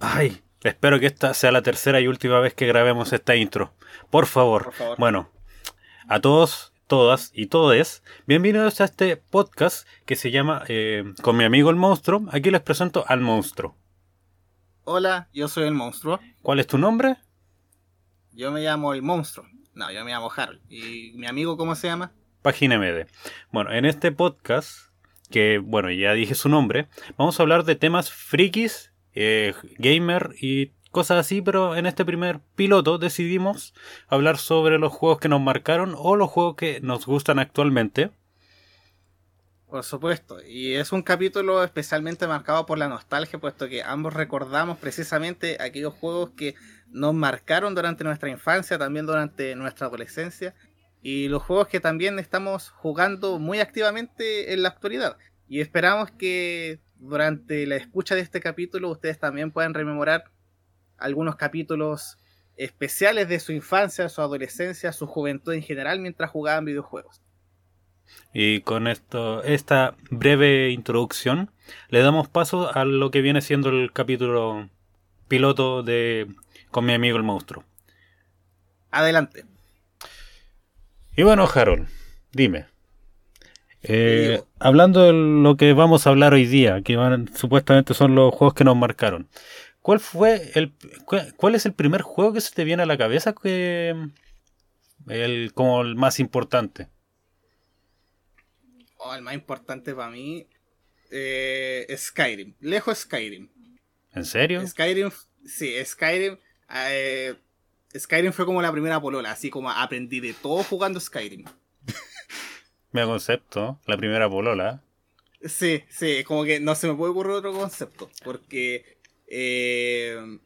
Ay, espero que esta sea la tercera y última vez que grabemos esta intro. Por favor. Por favor. Bueno, a todos, todas y todes, bienvenidos a este podcast que se llama eh, Con mi amigo el monstruo. Aquí les presento al monstruo. Hola, yo soy el monstruo. ¿Cuál es tu nombre? Yo me llamo el monstruo. No, yo me llamo Harold. ¿Y mi amigo cómo se llama? Página MD. Bueno, en este podcast, que bueno, ya dije su nombre, vamos a hablar de temas frikis, eh, gamer y cosas así, pero en este primer piloto decidimos hablar sobre los juegos que nos marcaron o los juegos que nos gustan actualmente. Por supuesto. Y es un capítulo especialmente marcado por la nostalgia, puesto que ambos recordamos precisamente aquellos juegos que nos marcaron durante nuestra infancia, también durante nuestra adolescencia, y los juegos que también estamos jugando muy activamente en la actualidad. Y esperamos que durante la escucha de este capítulo ustedes también puedan rememorar algunos capítulos especiales de su infancia, su adolescencia, su juventud en general mientras jugaban videojuegos. Y con esto, esta breve introducción, le damos paso a lo que viene siendo el capítulo piloto de Con mi amigo el monstruo. Adelante. Y bueno, Harold, dime. Eh, hablando de lo que vamos a hablar hoy día, que van, supuestamente son los juegos que nos marcaron. ¿Cuál fue el cu- cuál es el primer juego que se te viene a la cabeza que el como el más importante? Oh, el más importante para mí eh, Skyrim. Lejos Skyrim. ¿En serio? Skyrim, sí, Skyrim. eh, Skyrim fue como la primera polola, así como aprendí de todo jugando Skyrim. Me concepto, la primera polola. Sí, sí, como que no se me puede ocurrir otro concepto. Porque. Eh,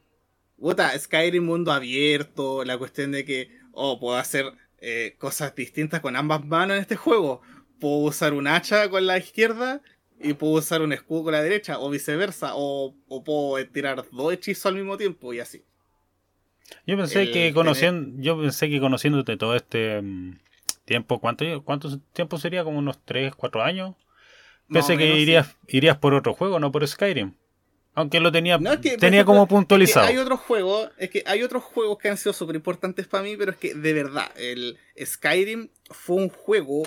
Skyrim mundo abierto, la cuestión de que. Oh, puedo hacer eh, cosas distintas con ambas manos en este juego. Puedo usar un hacha con la izquierda y puedo usar un escudo con la derecha, o viceversa. O, o puedo tirar dos hechizos al mismo tiempo y así. Yo pensé El que tener- conociendo, yo pensé que conociéndote todo este mm, tiempo, ¿cuánto, ¿cuánto tiempo sería? Como unos 3, 4 años. Pensé que sí. irías, irías por otro juego, no por Skyrim. Aunque lo tenía, No, es que, por tenía ejemplo, como es que puntualizado. hay otros juegos, es que hay otros juegos que han sido súper importantes para mí, pero es que de verdad, el Skyrim fue un juego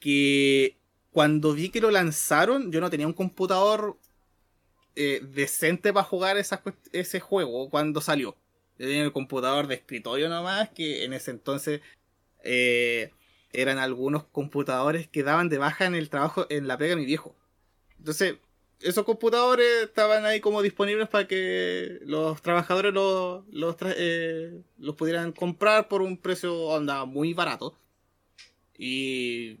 que cuando vi que lo lanzaron, yo no tenía un computador eh, decente para jugar ese juego cuando salió. Yo tenía el computador de escritorio nomás, que en ese entonces eh, eran algunos computadores que daban de baja en el trabajo, en la pega mi viejo. Entonces, esos computadores estaban ahí como disponibles para que los trabajadores los, los, eh, los pudieran comprar por un precio onda muy barato. Y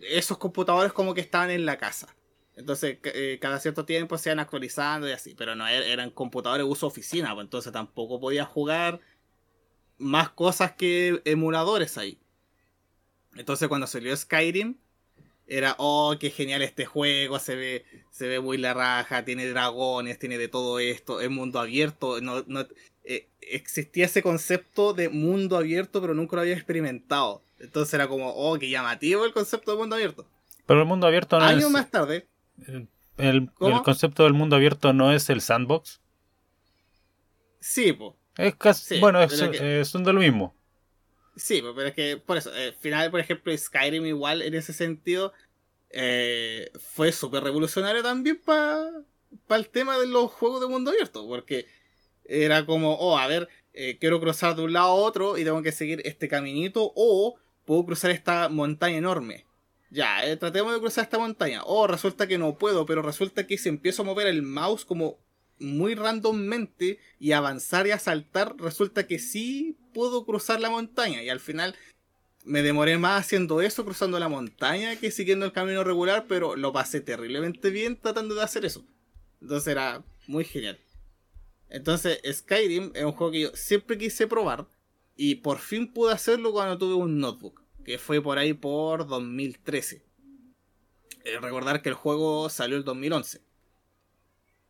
esos computadores como que estaban en la casa. Entonces, eh, cada cierto tiempo se iban actualizando y así, pero no er- eran computadores de uso oficina, pues entonces tampoco podía jugar más cosas que emuladores ahí. Entonces, cuando salió Skyrim, era, oh, qué genial este juego, se ve, se ve muy la raja, tiene dragones, tiene de todo esto, es mundo abierto. No, no, eh, existía ese concepto de mundo abierto, pero nunca lo había experimentado. Entonces era como, oh, qué llamativo el concepto de mundo abierto. Pero el mundo abierto no Años es. más tarde, El, el concepto del mundo abierto no es el sandbox. sí, pues. Es casi, Sí, bueno, es, que- eh, son de lo mismo. Sí, pues, pero es que por eso, al final, por ejemplo, Skyrim igual en ese sentido eh, fue súper revolucionario también para el tema de los juegos de mundo abierto, porque era como, oh, a ver, eh, quiero cruzar de un lado a otro y tengo que seguir este caminito o puedo cruzar esta montaña enorme. Ya, eh, tratemos de cruzar esta montaña. Oh, resulta que no puedo, pero resulta que si empiezo a mover el mouse como muy randommente y avanzar y a saltar, resulta que sí puedo cruzar la montaña. Y al final me demoré más haciendo eso, cruzando la montaña, que siguiendo el camino regular, pero lo pasé terriblemente bien tratando de hacer eso. Entonces era muy genial. Entonces Skyrim es un juego que yo siempre quise probar y por fin pude hacerlo cuando tuve un notebook, que fue por ahí por 2013. Eh, recordar que el juego salió el 2011.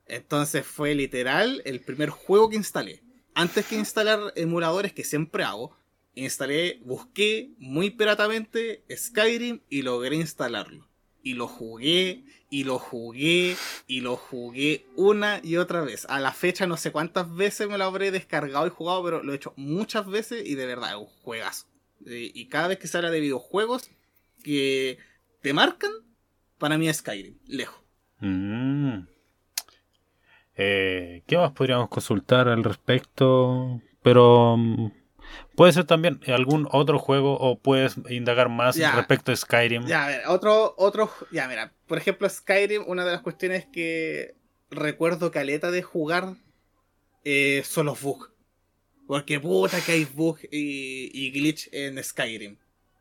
Entonces fue literal el primer juego que instalé. Antes que instalar emuladores que siempre hago, instalé, busqué muy piratamente Skyrim y logré instalarlo. y lo jugué y lo jugué y lo jugué una y otra vez. A la fecha no sé cuántas veces me lo habré descargado y jugado, pero lo he hecho muchas veces y de verdad es un juegazo. Y cada vez que se habla de videojuegos que te marcan, para mí es Skyrim, lejos. Mm. Eh, ¿Qué más podríamos consultar al respecto? Pero mm, puede ser también algún otro juego o puedes indagar más respecto a Skyrim. Ya, a ver, otro, otro, ya, mira, por ejemplo, Skyrim, una de las cuestiones que recuerdo caleta de jugar eh, son los bugs. Porque puta que hay bugs y, y glitch en Skyrim.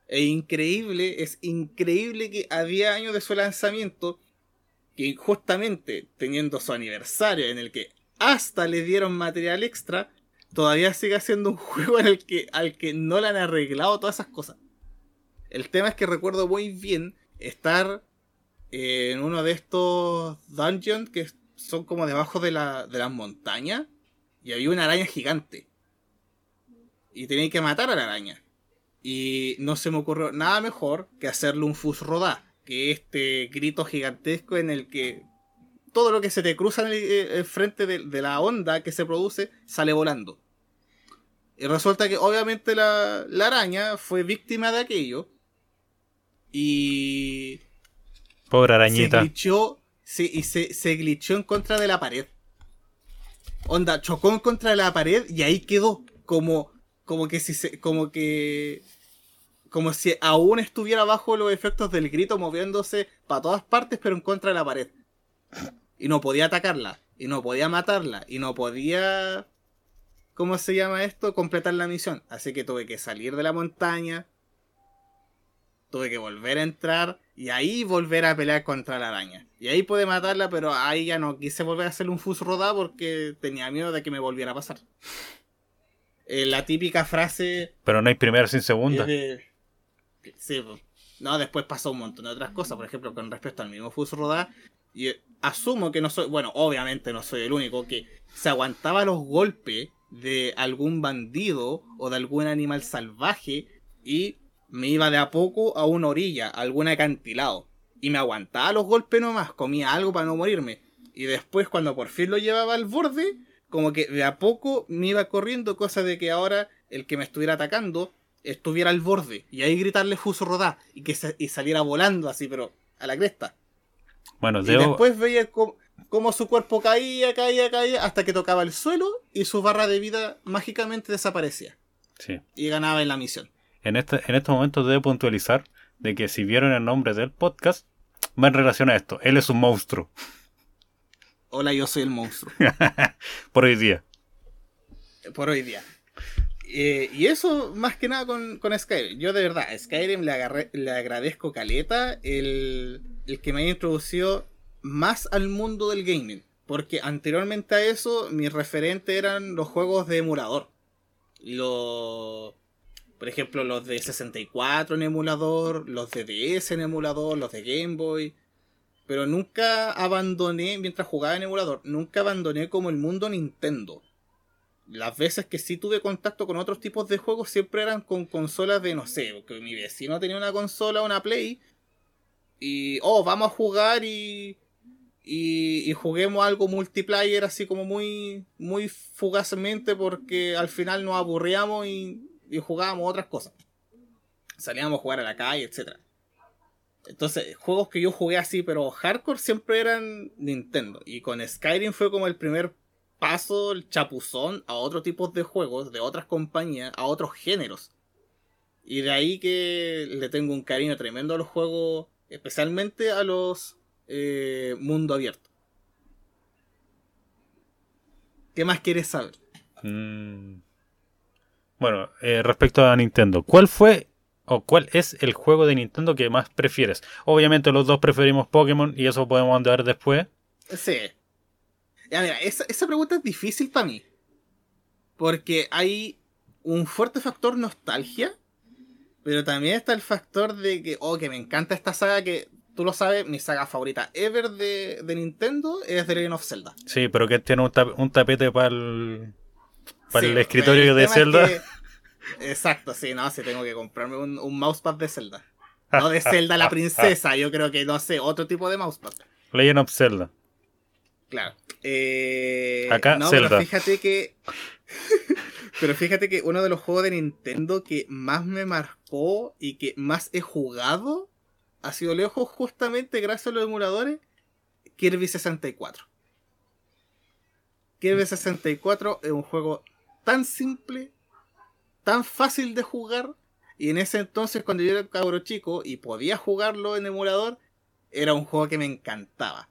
Es increíble, es increíble que a 10 años de su lanzamiento, que justamente teniendo su aniversario en el que hasta le dieron material extra, todavía sigue siendo un juego en el que, al que no le han arreglado todas esas cosas. El tema es que recuerdo muy bien estar en uno de estos dungeons que son como debajo de, la, de las montañas y había una araña gigante. Y tenía que matar a la araña. Y no se me ocurrió nada mejor que hacerle un fus rodá, que este grito gigantesco en el que todo lo que se te cruza en el, eh, frente de, la onda que se produce sale volando. Y resulta que obviamente la, araña fue víctima de aquello. Y... Pobre arañita. Se glitchó, y se, se glitchó en contra de la pared. Onda, chocó en contra de la pared y ahí quedó como, como que si se, como que como si aún estuviera bajo los efectos del grito moviéndose para todas partes pero en contra de la pared y no podía atacarla, y no podía matarla, y no podía... ¿Cómo se llama esto? Completar la misión. Así que tuve que salir de la montaña, tuve que volver a entrar y ahí volver a pelear contra la araña. Y ahí pude matarla, pero ahí ya no quise volver a hacer un fus rodá porque tenía miedo de que me volviera a pasar. Eh, la típica frase. Pero no hay primera sin segunda. No, después pasó un montón de otras cosas. Por ejemplo, con respecto al mismo fus rodá, y asumo que no soy, bueno, obviamente no soy el único, que se aguantaba los golpes de algún bandido o de algún animal salvaje y me iba de a poco a una orilla, a algún acantilado. Y me aguantaba los golpes nomás, comía algo para no morirme. Y después cuando por fin lo llevaba al borde, como que de a poco me iba corriendo, cosa de que ahora el que me estuviera atacando estuviera al borde. Y ahí gritarle fuso rodá y que y saliera volando así, pero a la cresta. Bueno, y después veía cómo, su cuerpo caía, caía, caía, hasta que tocaba el suelo y su barra de vida mágicamente desaparecía. Sí. Y ganaba en la misión. En este, en estos momentos debo puntualizar de que si vieron el nombre del podcast, va en relación a esto. Él es un monstruo. Hola, yo soy el monstruo. Por hoy día. Por hoy día. Eh, y eso más que nada con, Skyrim. Yo de verdad, Skyrim le, le agradezco caleta el, el que me haya introducido más al mundo del gaming. Porque anteriormente a eso, mis referentes eran los juegos de emulador. Los. Por ejemplo, los de 64 en emulador, los de DS en emulador, los de Game Boy. Pero nunca abandoné, mientras jugaba en emulador, nunca abandoné como el mundo Nintendo. Las veces que sí tuve contacto con otros tipos de juegos siempre eran con consolas de, no sé, que mi vecino tenía una consola, una Play, y, oh, vamos a jugar y, y, juguemos algo multiplayer así como muy, muy fugazmente porque al final nos aburríamos y, y jugábamos otras cosas. Salíamos a jugar a la calle, etc. Entonces, juegos que yo jugué así, pero hardcore siempre eran Nintendo. Y con Skyrim fue como el primer paso, el chapuzón a otro tipo de juegos, de otras compañías, a otros géneros. Y de ahí que le tengo un cariño tremendo a los juegos especialmente a los eh, mundo abierto. ¿Qué más quieres saber? Mm. Bueno, eh, respecto a Nintendo, ¿cuál fue o cuál es el juego de Nintendo que más prefieres? Obviamente los dos preferimos Pokémon y eso podemos andar después. Sí. Ya mira, esa, esa pregunta es difícil para mí. Porque hay un fuerte factor nostalgia pero también está el factor de que, oh, que me encanta esta saga que tú lo sabes, mi saga favorita ever de, Nintendo es The Legend of Zelda. Sí, pero que tiene un, tapete para el, para el escritorio de Zelda. exacto, sí, no, sí tengo que comprarme un, mousepad de Zelda. no de Zelda la princesa, yo creo que no sé, otro tipo de mousepad. Legend of Zelda. Claro. Eh, Acá, no, Zelda. pero fíjate que. pero fíjate que uno de los juegos de Nintendo que más me marcó y que más he jugado ha sido lejos justamente gracias a los emuladores Kirby 64. Kirby 64 es un juego tan simple, tan fácil de jugar. Y en ese entonces, cuando yo era cabro chico y podía jugarlo en emulador, era un juego que me encantaba.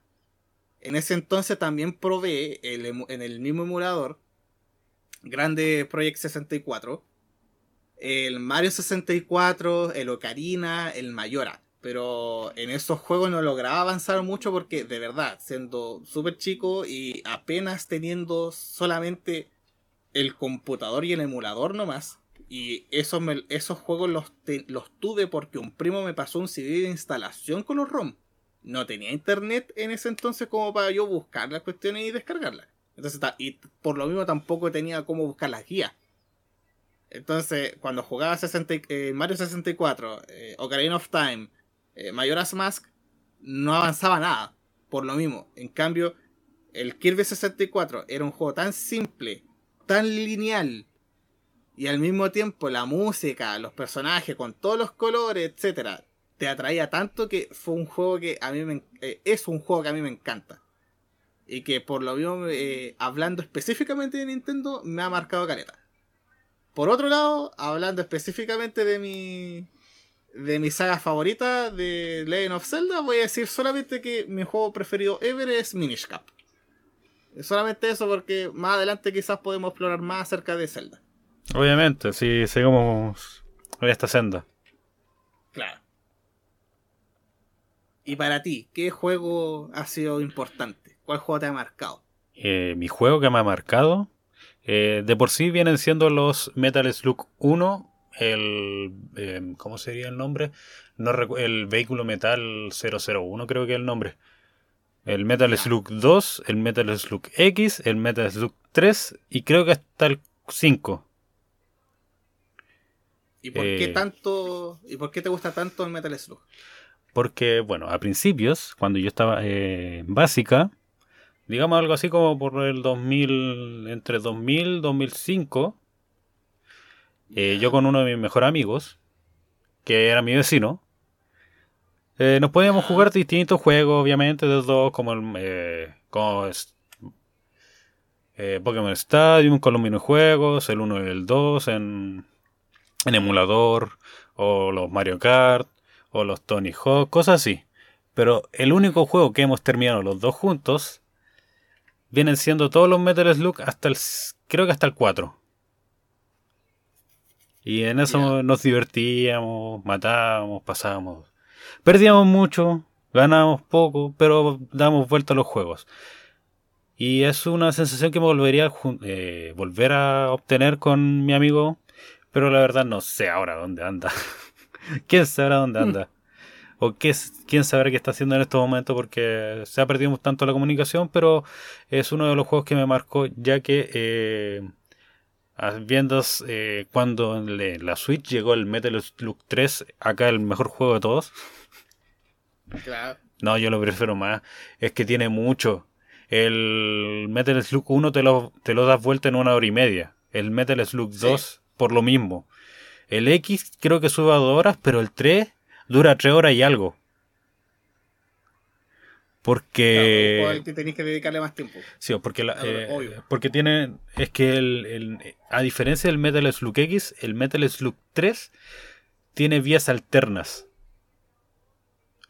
En ese entonces también probé en el mismo emulador Grande Project 64, el Mario 64, el Ocarina, el Mayora. Pero en esos juegos no lograba avanzar mucho porque, de verdad, siendo súper chico y apenas teniendo solamente el computador y el emulador nomás. Y esos, esos juegos los, los tuve porque un primo me pasó un CD de instalación con los ROM no tenía internet en ese entonces como para yo buscar las cuestiones y descargarlas. Entonces, y por lo mismo tampoco tenía cómo buscar las guías. Entonces, cuando jugaba 60, eh, Mario 64, eh, Ocarina of Time, eh, Majora's Mask, no avanzaba nada. Por lo mismo. En cambio, el Kirby 64 era un juego tan simple, tan lineal, y al mismo tiempo la música, los personajes con todos los colores, etcétera, te atraía tanto que fue un juego que a mí me, eh, es un juego que a mí me encanta. Y que por lo mismo, eh, hablando específicamente de Nintendo, me ha marcado caleta. Por otro lado, hablando específicamente de mi de mi saga favorita de Legend of Zelda, voy a decir solamente que mi juego preferido ever es Minish Cap. Solamente eso porque más adelante quizás podemos explorar más acerca de Zelda. Obviamente, si seguimos esta senda. Claro. Y para ti, ¿qué juego ha sido importante? ¿Cuál juego te ha marcado? Eh, mi juego que me ha marcado, eh, de por sí vienen siendo los Metal Slug 1, el... Eh, ¿Cómo sería el nombre? No el vehículo Metal 001 creo que es el nombre. El Metal Slug 2, el Metal Slug X, el Metal Slug 3 y creo que hasta el 5. ¿Y por qué tanto y por qué te gusta tanto el Metal Slug? Porque, bueno, a principios, cuando yo estaba eh, básica, digamos algo así como por el 2000, entre 2000 y 2005, eh, yo con uno de mis mejores amigos, que era mi vecino, eh, nos podíamos jugar distintos juegos, obviamente, de dos, como el eh, como Pokémon Stadium, con los minijuegos, el 1 y el 2 en, en emulador, o los Mario Kart, o los Tony Hawk, cosas así. Pero el único juego que hemos terminado los dos juntos vienen siendo todos los Metal Slug hasta el creo que hasta el 4. Y en eso yeah. nos divertíamos, matábamos, pasábamos. Perdíamos mucho, ganábamos poco, pero damos vuelta a los juegos. Y es una sensación que me volvería a eh, volver a obtener con mi amigo, pero la verdad no sé ahora dónde anda. ¿Quién sabrá dónde anda? O qué, quién sabrá qué está haciendo en estos momentos porque se ha perdido tanto la comunicación, pero es uno de los juegos que me marcó ya que eh, viendo eh, cuando en la Switch llegó el Metal Slug 3, acá el mejor juego de todos. Claro. No, yo lo prefiero más. Es que tiene mucho. El Metal Slug 1 te lo, te lo das vuelta en una hora y media. El Metal Slug 2 sí. por lo mismo. El X creo que sube a 2 horas, pero el 3 dura 3 horas y algo. Porque. Claro, que tenéis que dedicarle más tiempo. Sí, porque, la, eh, porque tiene. Es que el, el, a diferencia del Metal Slug X, el Metal Slug 3 tiene vías alternas.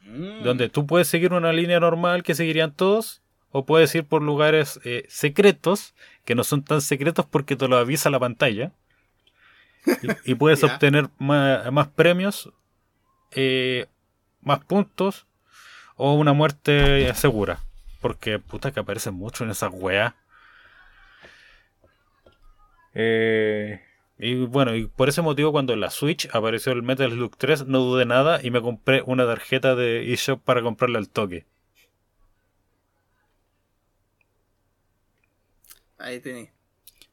Mm. Donde tú puedes seguir una línea normal que seguirían todos, o puedes ir por lugares eh, secretos, que no son tan secretos porque te lo avisa la pantalla. Y, y puedes yeah. obtener más, más premios, eh, más puntos o una muerte segura. Porque puta que aparecen mucho en esas weas. Eh, y bueno, y por ese motivo cuando en la Switch apareció el Metal Slug 3 no dudé nada y me compré una tarjeta de eShop para comprarle al toque. Ahí tenéis.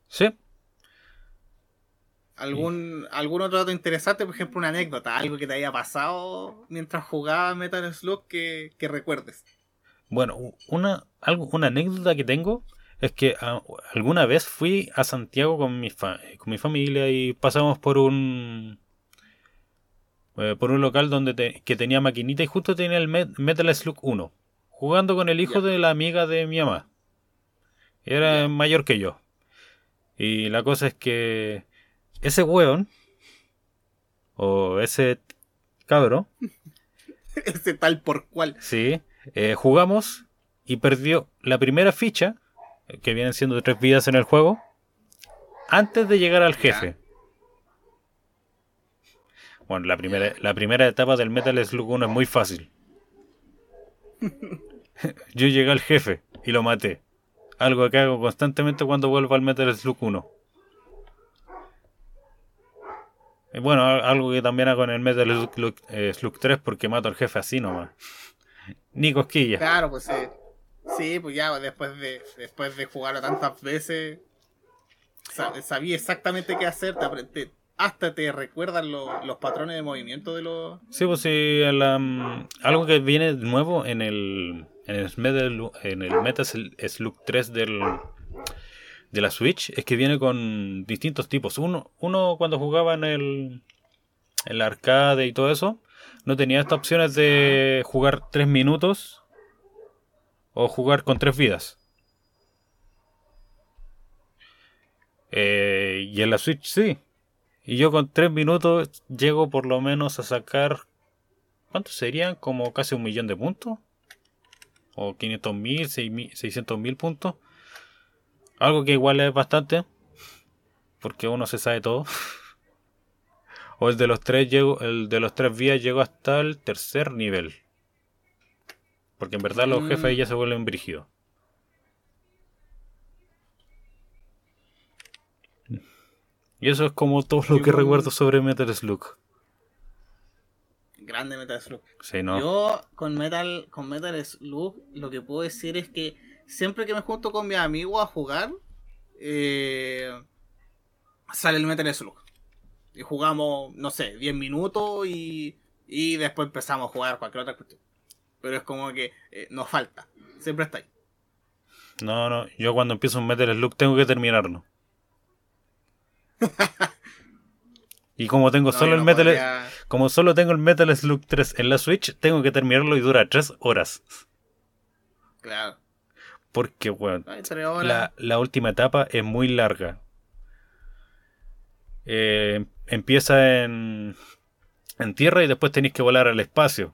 Sí. ¿Algún, ¿Algún otro dato interesante? Por ejemplo, una anécdota, algo que te haya pasado mientras jugaba Metal Slug que, que recuerdes. Bueno, una, algo, una anécdota que tengo es que ah, alguna vez fui a Santiago con mi, con mi familia y pasamos por un eh, por un local donde que tenía maquinita y justo tenía el Metal Slug 1 jugando con el hijo de la amiga de mi mamá. Era mayor que yo. Y la cosa es que ese weón, o ese cabro, ese tal por cual. Sí, eh, jugamos y perdió la primera ficha, que vienen siendo tres vidas en el juego, antes de llegar al jefe. Bueno, la primera, la primera etapa del Metal Slug 1 es muy fácil. Yo llegué al jefe y lo maté. Algo que hago constantemente cuando vuelvo al Metal Slug 1. Y bueno, algo que también hago en el Metal Slug, 3 eh, porque mato al jefe así nomás. Ni cosquilla. Claro, pues sí. Sí, pues ya después de, después de jugarlo tantas veces, sabía exactamente qué hacer, te, hasta te recuerdan los patrones de movimiento de los... Sí, pues sí, mm, algo que viene nuevo en el, en el, Metal, en el Metal Slug 3 del, de la Switch es que viene con distintos tipos. Uno, uno cuando jugaba en el, el arcade y todo eso, no tenía estas opciones de jugar 3 minutos o jugar con 3 vidas. Eh, y en la Switch sí. Y yo con 3 minutos llego por lo menos a sacar... ¿Cuántos serían? Como casi un millón de puntos. O 500 mil, 600 mil puntos. Algo que igual es bastante. Porque uno se sabe todo. o el de los tres llego, el de los tres vías llego hasta el tercer nivel. Porque en verdad los jefes ya se vuelven brígidos. Y eso es como todo lo que recuerdo sobre Metal Slug. Grande Metal Slug. Sí, ¿no? Yo con Metal, con Metal Slug lo que puedo decir es que siempre que me junto con mi amigo a jugar, eh, sale el Metal Slug. Y jugamos, no sé, 10 minutos y, y después empezamos a jugar cualquier otra cuestión. Pero es como que eh, nos falta. Siempre está ahí. No, no, yo cuando empiezo un Metal Slug tengo que terminarlo. y como tengo solo el Metal como solo tengo el Metal Slug 3 en la Switch, tengo que terminarlo y dura 3 horas. Claro. Porque, bueno, la, última etapa es muy larga. Eh, empieza en, en tierra y después tenéis que volar al espacio.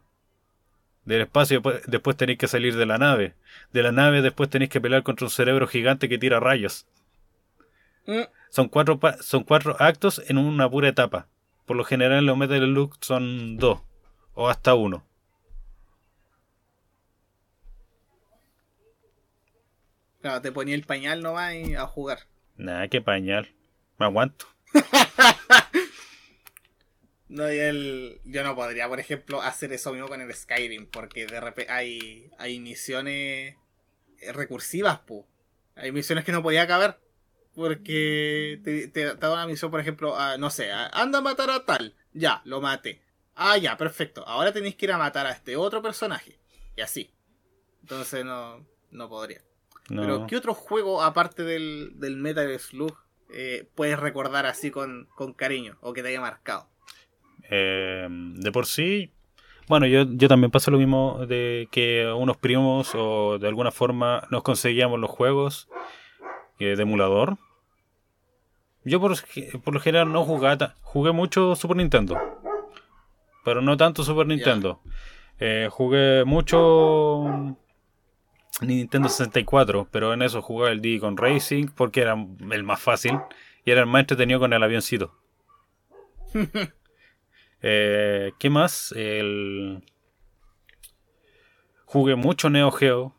Del espacio después tenéis que salir de la nave. De la nave después tenéis que pelear contra un cerebro gigante que tira rayos. Mm. Son, cuatro, son cuatro actos en una pura etapa. Por lo general los Metal Slug son dos. O hasta uno. Claro, te ponía el pañal nomás y a jugar. Nada, que pañal. Me aguanto. no, el, yo no podría, por ejemplo, hacer eso mismo con el Skyrim, porque de repente hay, hay misiones recursivas, pu. Hay misiones que no podía acabar. Porque te, te, da una misión, por ejemplo, no sé, anda a matar a tal. Ya, lo mate. Ah, ya, perfecto. Ahora tenéis que ir a matar a este otro personaje. Y así. Entonces no, no podría. Pero, ¿qué otro juego, aparte del, del Metal Slug, eh, puedes recordar así con, cariño o que te haya marcado? Eh, de por sí, bueno, yo, yo también paso lo mismo de que unos primos o de alguna forma nos conseguíamos los juegos eh, de emulador. Yo por, por lo general no jugaba, jugué mucho Super Nintendo, pero no tanto Super Nintendo. jugué mucho Nintendo 64, pero en eso jugaba el D con Racing porque era el más fácil y era el más entretenido con el avioncito. Eh, ¿Qué más? El... Jugué mucho Neo Geo.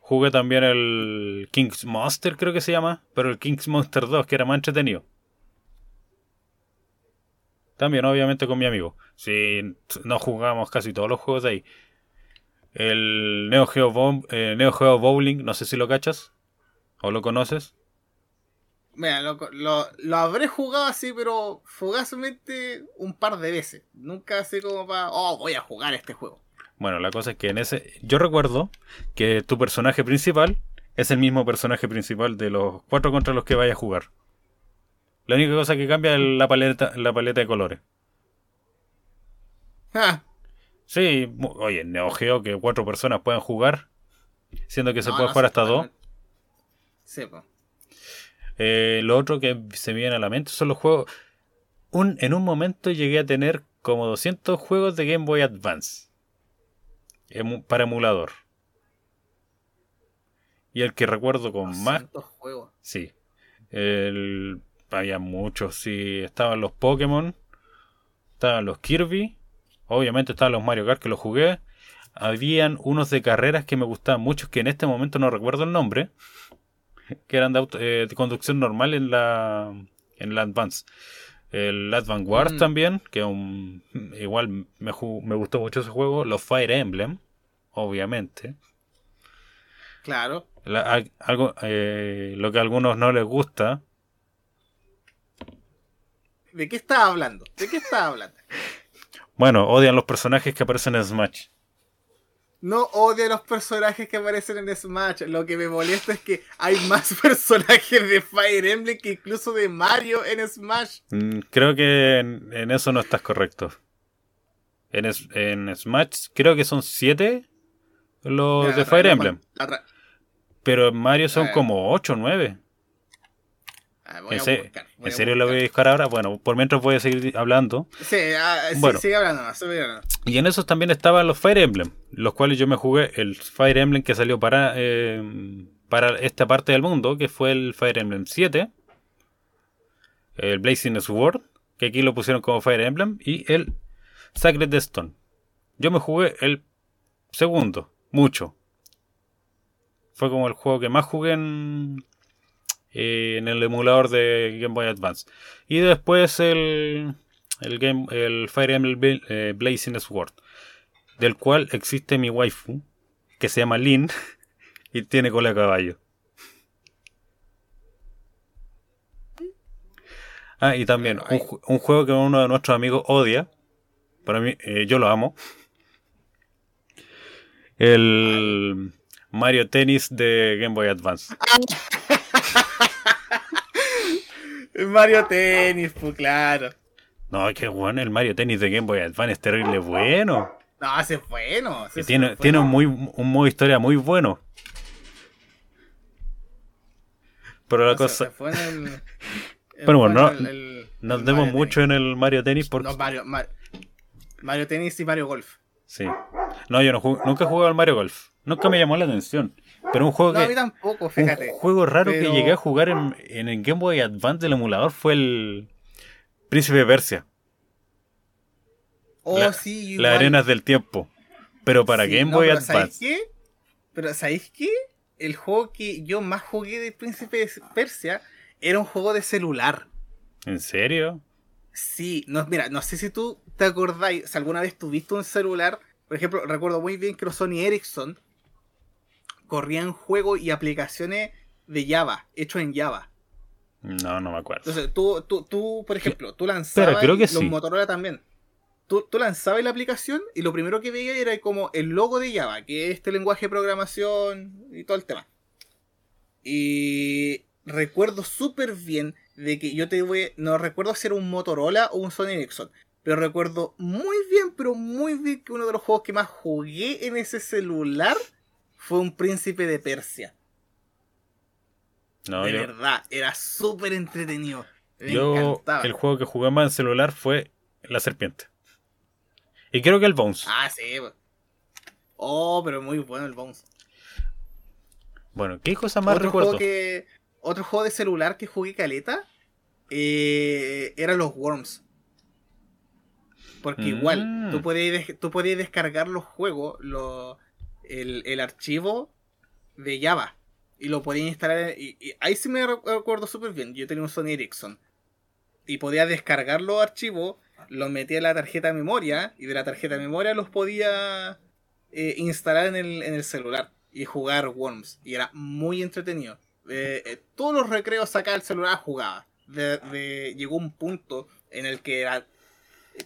Jugué también el King's Monster, creo que se llama, pero el King's Monster 2, que era más entretenido. También, obviamente, con mi amigo. Si no jugamos casi todos los juegos de ahí. El Neo Geo, eh, Neo Geo Bowling, no sé si lo cachas o lo conoces. Mira, lo, lo, lo, habré jugado así, pero fugazmente un par de veces. Nunca así como para, oh, voy a jugar este juego. Bueno, la cosa es que en ese. Yo recuerdo que tu personaje principal es el mismo personaje principal de los cuatro contra los que vayas a jugar. La única cosa que cambia es la paleta, la paleta de colores. Ah. Sí, oye, Neo Geo que cuatro personas puedan jugar, siendo que se puede jugar hasta dos. Sí, pues. Eh, lo otro que se me viene a la mente son los juegos. Un, en un momento llegué a tener como 200 juegos de Game Boy Advance para emulador. Y el que recuerdo con más. juegos. Sí. El, había muchos. Sí, estaban los Pokémon. Estaban los Kirby. Obviamente estaban los Mario Kart que los jugué. Habían unos de carreras que me gustaban mucho, que en este momento no recuerdo el nombre que eran eh, de, conducción normal en la, en la Advance. El Advance Wars mm. también, que un, igual me, me, gustó mucho ese juego. Los Fire Emblem, obviamente. Claro. algo, eh, lo que a algunos no les gusta. ¿De qué estás hablando? ¿De qué estás hablando? Bueno, odian los personajes que aparecen en Smash no odio a los personajes que aparecen en Smash. Lo que me molesta es que hay más personajes de Fire Emblem que incluso de Mario en Smash. Mm, creo que en, eso no estás correcto. En, en, Smash creo que son siete los de Fire Emblem. Pero en Mario son como ocho o nueve. Ah, ¿En, serio lo voy a buscar ahora? Bueno, por mientras voy a seguir hablando. Sí, ah, sigue hablando, Y en esos también estaban los Fire Emblem, los cuales yo me jugué el Fire Emblem que salió para, eh, para esta parte del mundo, que fue el Fire Emblem 7, el Blazing Sword, que aquí lo pusieron como Fire Emblem, y el Sacred Stone. Yo me jugué el segundo, mucho. Fue como el juego que más jugué en, eh, en el emulador de Game Boy Advance. Y después el, el, game, el Fire Emblem eh, Blazing Sword, del cual existe mi waifu, que se llama Lin, y tiene cola de caballo. Ah, y también un, juego que uno de nuestros amigos odia. Para mí, eh, yo lo amo. El Mario Tennis de Game Boy Advance. Mario Tennis, pues claro. No, qué bueno, el Mario Tennis de Game Boy Advance es terrible bueno. No, ese es bueno. tiene, tiene un, muy, un modo historia muy bueno. Pero la cosa. Pero bueno, no, nos demos mucho en el Mario Tennis porque. No, Mario, Mario Tennis y Mario Golf. Sí. No, yo no nunca he jugado al Mario Golf. Nunca me llamó la atención. Pero un juego no, a mí tampoco, fíjate. Un juego raro que llegué a jugar en, en, el Game Boy Advance del emulador fue el Príncipe de Persia. Oh, sí, Las arenas del tiempo. Pero para Game Boy Advance. ¿sabéis qué? Pero ¿sabéis qué? El juego que yo más jugué de Príncipe de Persia era un juego de celular. ¿En serio? Sí, no, mira, no sé si tú te acordáis, si alguna vez tuviste un celular, por ejemplo, recuerdo muy bien que los Sony Ericsson corrían juegos y aplicaciones de Java, hechos en Java. No, no me acuerdo. Entonces, tú, tú, tú por ejemplo, tú lanzabas creo que los Motorola también. Tú, tú, lanzabas la aplicación y lo primero que veía era como el logo de Java, que es este lenguaje de programación y todo el tema. Y recuerdo súper bien de que yo te voy, no recuerdo si era un Motorola o un Sony Ericsson, pero recuerdo muy bien, pero muy bien que uno de los juegos que más jugué en ese celular fue un príncipe de Persia. No, de verdad, era súper entretenido. yo, el juego que jugué más en celular fue La Serpiente. Y creo que el Bones. Ah, sí. Oh, pero muy bueno el Bones. Bueno, ¿qué cosa más otro recuerdo? Juego que, otro juego de celular que jugué caleta eh, eran los Worms. Porque igual, tú mm. podías, tú podías descargar los juegos, los, el, archivo de Java y lo podía instalar. Y, ahí sí me recuerdo súper bien. Yo tenía un Sony Ericsson y podía descargar los archivos, los metía en la tarjeta de memoria y de la tarjeta de memoria los podía eh, instalar en el, en el celular y jugar Worms. Y era muy entretenido. eh, eh, todos los recreos sacaba el celular jugaba. De, llegó un punto en el que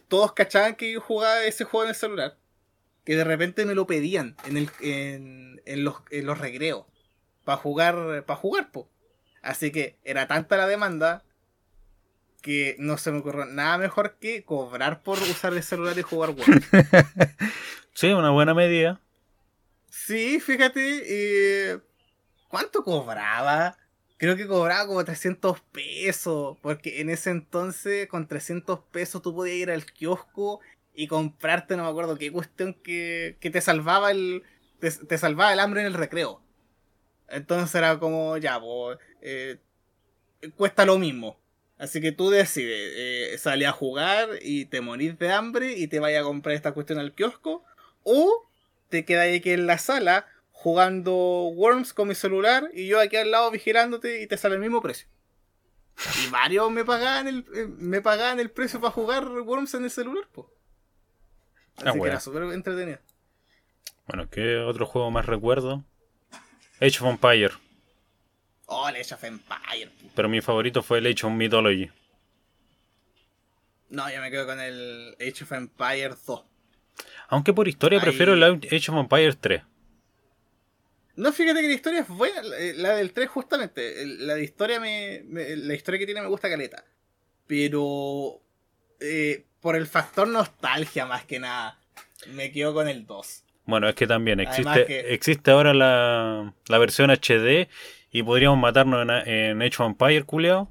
todos cachaban que yo jugaba ese juego en el celular. Que de repente me lo pedían en, el, en, los, en los recreos. Para jugar, para jugar, po. Así que era tanta la demanda que no se me ocurrió nada mejor que cobrar por usar el celular y jugar Worms. sí, una buena medida. Sí, fíjate, eh, ¿cuánto cobraba? Creo que cobraba como 300 pesos, porque en ese entonces con 300 pesos tú podías ir al kiosco y comprarte, no me acuerdo qué cuestión que, que te salvaba el te, salvaba el hambre en el recreo. Entonces era como, ya, pues, cuesta lo mismo. Así que tú decides, eh, salir a jugar y te morís de hambre y te vayas a comprar esta cuestión al kiosco. O te quedas aquí en la sala jugando Worms con mi celular y yo aquí al lado vigilándote y te sale el mismo precio. Y varios me pagaban el, eh, me pagaban el precio para jugar Worms en el celular, pues. Así que era súper entretenido. Bueno, ¿qué otro juego más recuerdo? Age of Empire. Oh, el Age of Empire. Pero mi favorito fue el Age of Mythology. No, yo me quedo con el Age of Empire 2. Aunque por historia prefiero el Age of Empire 3. No, fíjate que la historia es buena, la del 3 justamente. La de historia me, la historia que tiene me gusta caleta. Pero eh, por el factor nostalgia más que nada, me quedo con el 2. Bueno, es que también existe, existe ahora la, la versión HD y podríamos matarnos en, en Age of Empire, culeado.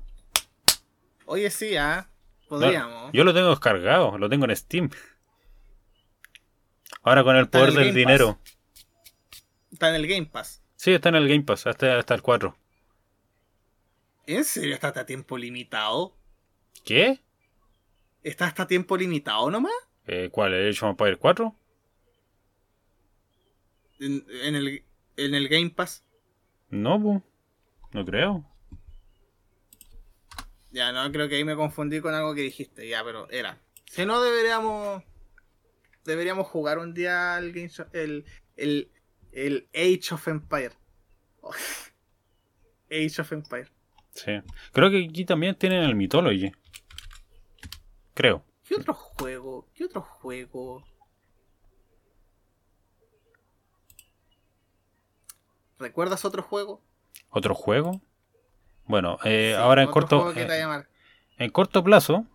Oye, sí, ¿ah? Podríamos. yo lo tengo descargado, lo tengo en Steam. Ahora con el poder del dinero. Está en el Game Pass. Sí, está en el Game Pass, hasta, hasta el 4. ¿En serio está hasta tiempo limitado? ¿Qué? ¿Está hasta tiempo limitado nomás? Eh, ¿Cuál? ¿El Age of Empire 4? En, el, en el Game Pass. No, no creo. Ya, no, creo que ahí me confundí con algo que dijiste, ya, pero era. Si no, deberíamos. Deberíamos jugar un día el, el, el, el Age of Empire. Age of Empire. Sí. Creo que aquí también tienen el Mythology. Creo. ¿Qué otro juego? ¿Qué otro juego? ¿Recuerdas otro juego? ¿Otro juego? Bueno, eh, ahora en corto. Eh, en corto plazo.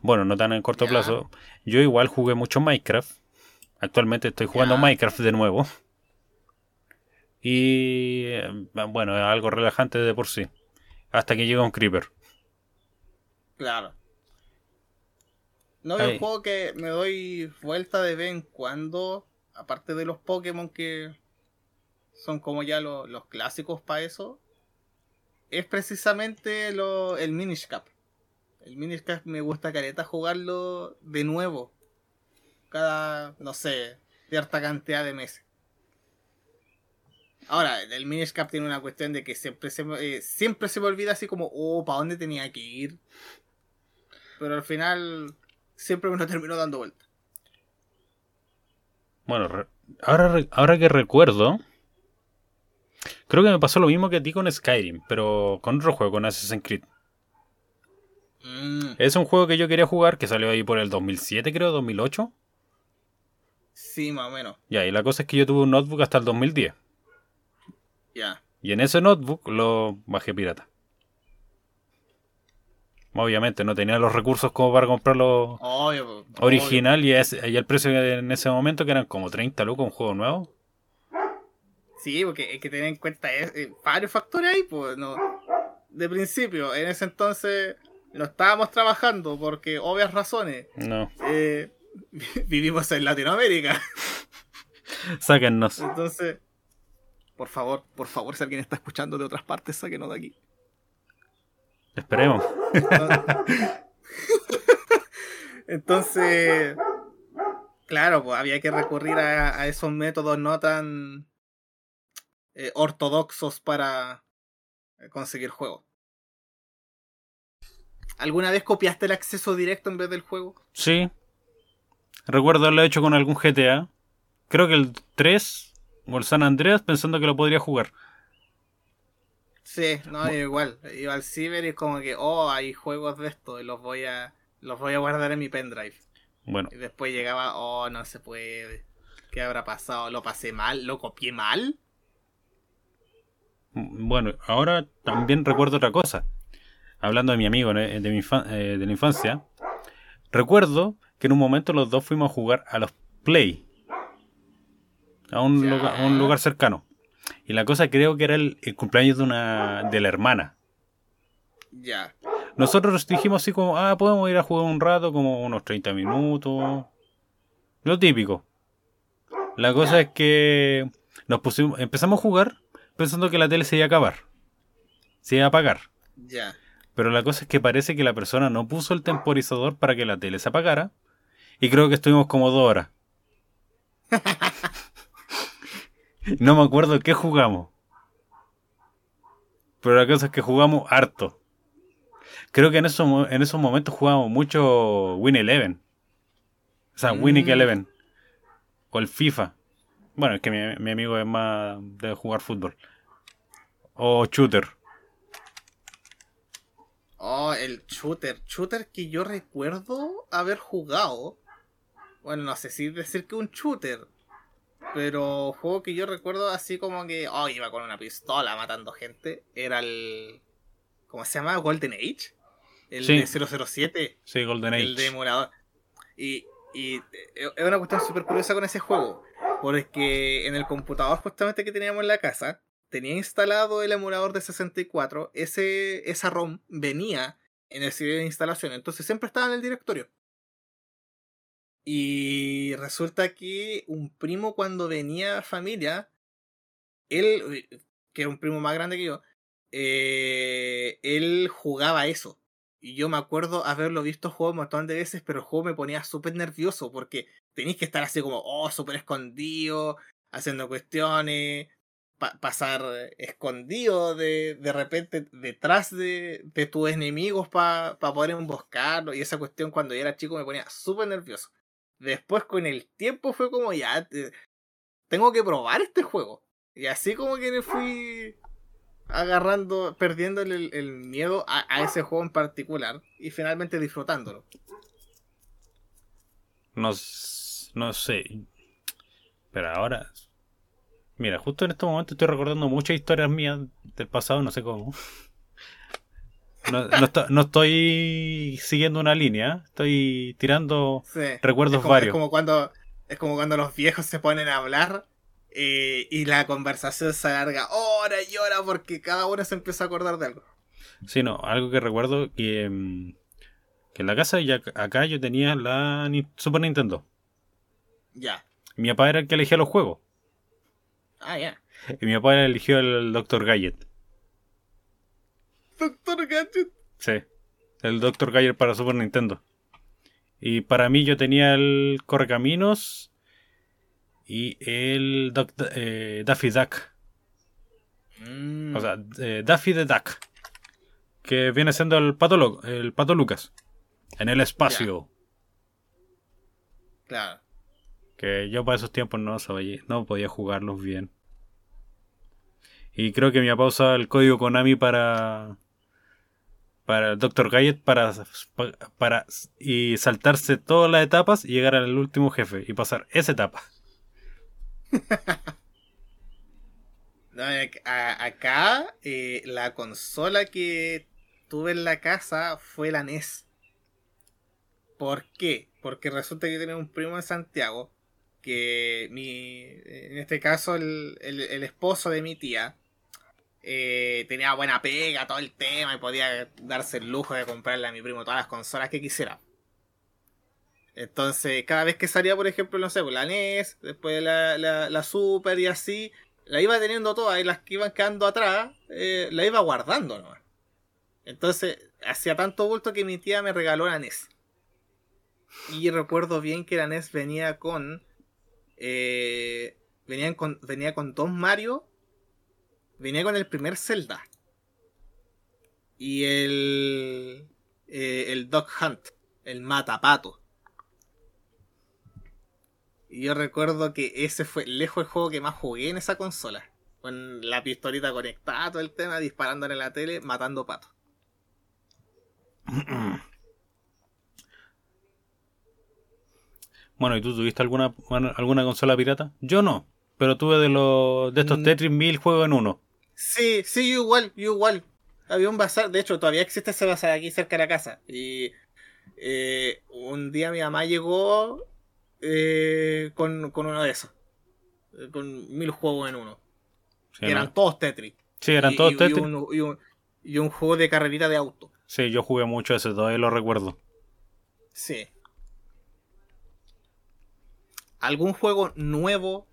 Bueno, no tan en corto plazo. Yo igual jugué mucho Minecraft. Actualmente estoy jugando Minecraft de nuevo. Y eh, bueno, es algo relajante de por sí. Hasta que llega un creeper. Claro. No, es un juego que me doy vuelta de vez en cuando. Aparte de los Pokémon que son como ya los clásicos para eso, es precisamente lo, el Minish Cap. El Minish Cap me gusta careta jugarlo de nuevo. Cada, no sé, cierta cantidad de meses. Ahora, el Minish Cap tiene una cuestión de que siempre se, eh, siempre se me olvida así como, oh, ¿para dónde tenía que ir? Pero al final siempre me lo termino dando vuelta. Bueno, ahora, ahora que recuerdo, Creo que me pasó lo mismo que a ti con Skyrim, pero con otro juego, con Assassin's Creed. Mm. Es un juego que yo quería jugar, que salió ahí por el 2007, creo, 2008. Sí, más o menos. Ya, y la cosa es que yo tuve un notebook hasta el 2010. Ya. Y en ese notebook lo bajé pirata. Obviamente no tenía los recursos como para comprarlo original Y, y, el precio en ese momento que eran como 30 lucas un juego nuevo. Sí, porque hay que tener en cuenta eh, varios factores ahí, pues no. De principio, en ese entonces no estábamos trabajando porque obvias razones. No. Eh, vivimos en Latinoamérica. Sáquennos. Entonces, por favor, por favor, si alguien está escuchando de otras partes, sáquenos de aquí. Esperemos. Entonces, claro, pues había que recurrir a esos métodos no tan eh, ortodoxos para eh, conseguir juego. ¿Alguna vez copiaste el acceso directo en vez del juego? Sí. Recuerdo haberlo hecho con algún GTA. Creo que el 3 o el San Andreas pensando que lo podría jugar. Sí, no, igual. Iba al ciber y es como que, oh, hay juegos de esto y los voy a, los voy a guardar en mi pendrive. Bueno, Y después llegaba, oh, no se puede. ¿Qué habrá pasado? ¿Lo pasé mal? ¿Lo copié mal? bueno, ahora también recuerdo otra cosa. Hablando de mi amigo ¿no? de, mi infan- eh, de la infancia, recuerdo que en un momento los dos fuimos a jugar a los Play. A un, lugar, a un lugar cercano. Y la cosa creo que era el, el cumpleaños de una de la hermana. Ya. Nosotros dijimos así como, ah, podemos ir a jugar un rato, como unos 30 minutos. Lo típico. La cosa es que nos pusimos, empezamos a jugar pensando que la tele se iba a acabar. Se iba a apagar. Ya. Pero la cosa es que parece que la persona no puso el temporizador para que la tele se apagara. Y creo que estuvimos como dos horas. no me acuerdo qué jugamos. Pero la cosa es que jugamos harto. Creo que en esos, mo- en esos momentos jugamos mucho Win Eleven. O sea, Winning Mm. Eleven. O el FIFA. Bueno, es que mi, mi amigo es más de jugar fútbol. O shooter. Oh, el shooter. Shooter que yo recuerdo haber jugado. Bueno, no sé si decir que un shooter. Pero juego que yo recuerdo así como que. Oh, iba con una pistola matando gente. Era el. ¿Cómo se llama? Golden Age. El Sí. de 007. Sí, Golden Age. El de emulador. Y, y eh, es una cuestión súper curiosa con ese juego. Porque en el computador justamente que teníamos en la casa, tenía instalado el emulador de 64. Ese, esa ROM venía en el CD de instalación. Entonces siempre estaba en el directorio. Y resulta que un primo cuando venía a familia, él, que era un primo más grande que yo, eh, él jugaba eso. Y yo me acuerdo haberlo visto jugar un montón de veces, pero el juego me ponía súper nervioso porque tenéis que estar así como, oh, súper escondido, haciendo cuestiones, pa- pasar escondido de, de repente detrás de, de tus enemigos para poder emboscarlo. Y esa cuestión cuando yo era chico me ponía súper nervioso. Después con el tiempo fue como, ya, te- tengo que probar este juego. Y así como que le fui agarrando, perdiéndole el, el miedo a, a ese juego en particular y finalmente disfrutándolo. No, no sé. Pero ahora. Mira, justo en este momento estoy recordando muchas historias mías del pasado, no sé cómo. No, no esto- no estoy siguiendo una línea, estoy tirando Sí. recuerdos es como, varios. Es como cuando, es como cuando los viejos se ponen a hablar eh, y la conversación se alarga hora y hora porque cada uno se empieza a acordar de algo. Sí, no, algo que recuerdo que, mm, que en la casa acá yo tenía la Super Nintendo. Ya. Mi papá era el que elegía los juegos. Ah, ya. Y mi papá eligió el Dr. Gadget. Doctor Gadget. Sí. El Dr. Gadget para Super Nintendo. Y para mí yo tenía el Correcaminos y el eh, Daffy Duck. Mm, O sea, eh, Daffy the Duck. Que viene siendo el pato, el pato Lucas. En el espacio. claro. Que yo para esos tiempos no sabía, no podía jugarlos bien. Y creo que mi papá usaba el código Konami para. Para el Dr. Gadget para, para. Y saltarse todas las etapas y llegar al último jefe y pasar esa etapa. No, acá eh, la consola que tuve en la casa fue la NES. ¿Por qué? Porque resulta que tenía un primo en Santiago que mi, en este caso el- el esposo de mi tía eh, tenía buena pega, todo el tema y podía darse el lujo de comprarle a mi primo todas las consolas que quisiera. Entonces, cada vez que salía, por ejemplo, no sé, pues, la NES, después la, la, Super y así, la iba teniendo todas y las que iban quedando atrás, eh, la iba guardando nomás. Entonces, hacía tanto bulto que mi tía me regaló la NES. Y recuerdo bien que la NES venía con. Eh, con venía con dos Mario. Venía con el primer Zelda. Y el. eh, el Dog Hunt. El Matapato. Y yo recuerdo que ese fue lejos el juego que más jugué en esa consola. con la pistolita conectada, todo el tema, disparando en la tele, matando patos. Bueno, ¿y tú tuviste alguna, alguna consola pirata? Yo no, pero tuve de los de estos mm. Tetris mil juegos en uno. Sí, sí, yo igual, yo igual. Había un bazar, de hecho todavía existe ese bazar aquí cerca de la casa. Y eh, un día mi mamá llegó eh, con, uno de esos. Eh, con mil juegos en uno. eran todos Tetris. Sí, eran todos Tetris. Y un, juego de carrerita de auto. Sí, yo jugué mucho ese, todavía lo recuerdo. Sí. ¿Algún juego nuevo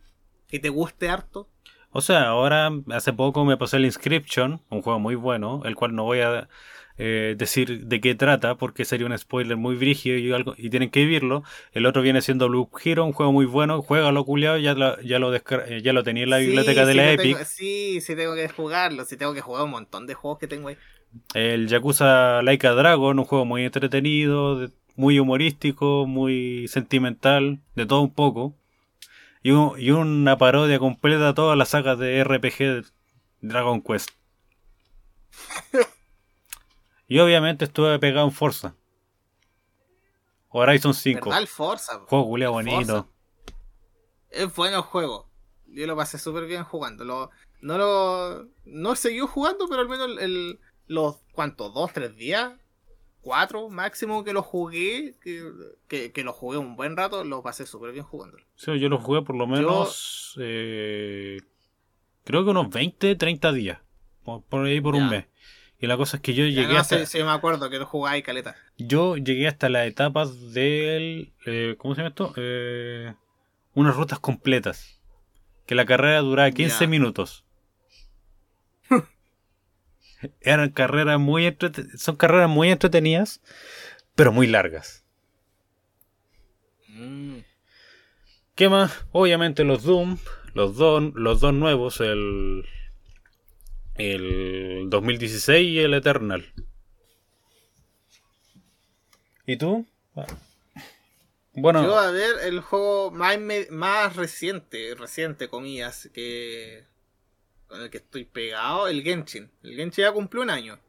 que te guste harto? O sea, ahora hace poco me pasé el Inscription, un juego muy bueno, el cual no voy a eh, decir de qué trata porque sería un spoiler muy brígido y, algo, y tienen que vivirlo. El otro viene siendo Blue Hero, un juego muy bueno, juégalo culiado, ya lo, ya lo, eh, ya lo tenía en la biblioteca de la Epic. sí, sí tengo que jugarlo, sí tengo que jugar un montón de juegos que tengo ahí. El Yakuza Laika Dragon, un juego muy entretenido, muy humorístico, muy sentimental, de todo un poco. Y, y una parodia completa a todas las sagas de RPG de Dragon Quest. y obviamente estuve pegado en Forza. Horizon 5. ¿Verdad, Forza? Juego culiado bonito. Es bueno el juego. Yo lo pasé súper bien jugando. Lo, no lo. No seguí jugando, pero al menos el, los. ¿Cuántos? ¿Dos, tres días? Cuatro máximo que lo jugué, que, que, lo jugué un buen rato, lo pasé súper bien jugando. Sí, yo lo jugué por lo menos, eh, creo que unos 20, 30 días, por, ahí por un mes. Y la cosa es que yo llegué hasta... Sí, me acuerdo que lo jugáis caleta. Yo llegué hasta las etapas del... Eh, ¿Cómo se llama esto? Eh, unas rutas completas. Que la carrera duraba 15 minutos. Eran carreras muy son carreras muy entretenidas, pero muy largas. Mm. ¿Qué más? Obviamente los Doom, los dos, los dos nuevos, el, el 2016 y el Eternal. ¿Y tú? Bueno. Yo a ver el juego más, más reciente, reciente comillas, que con el que estoy pegado, el Genshin. El Genshin ya cumplió un año.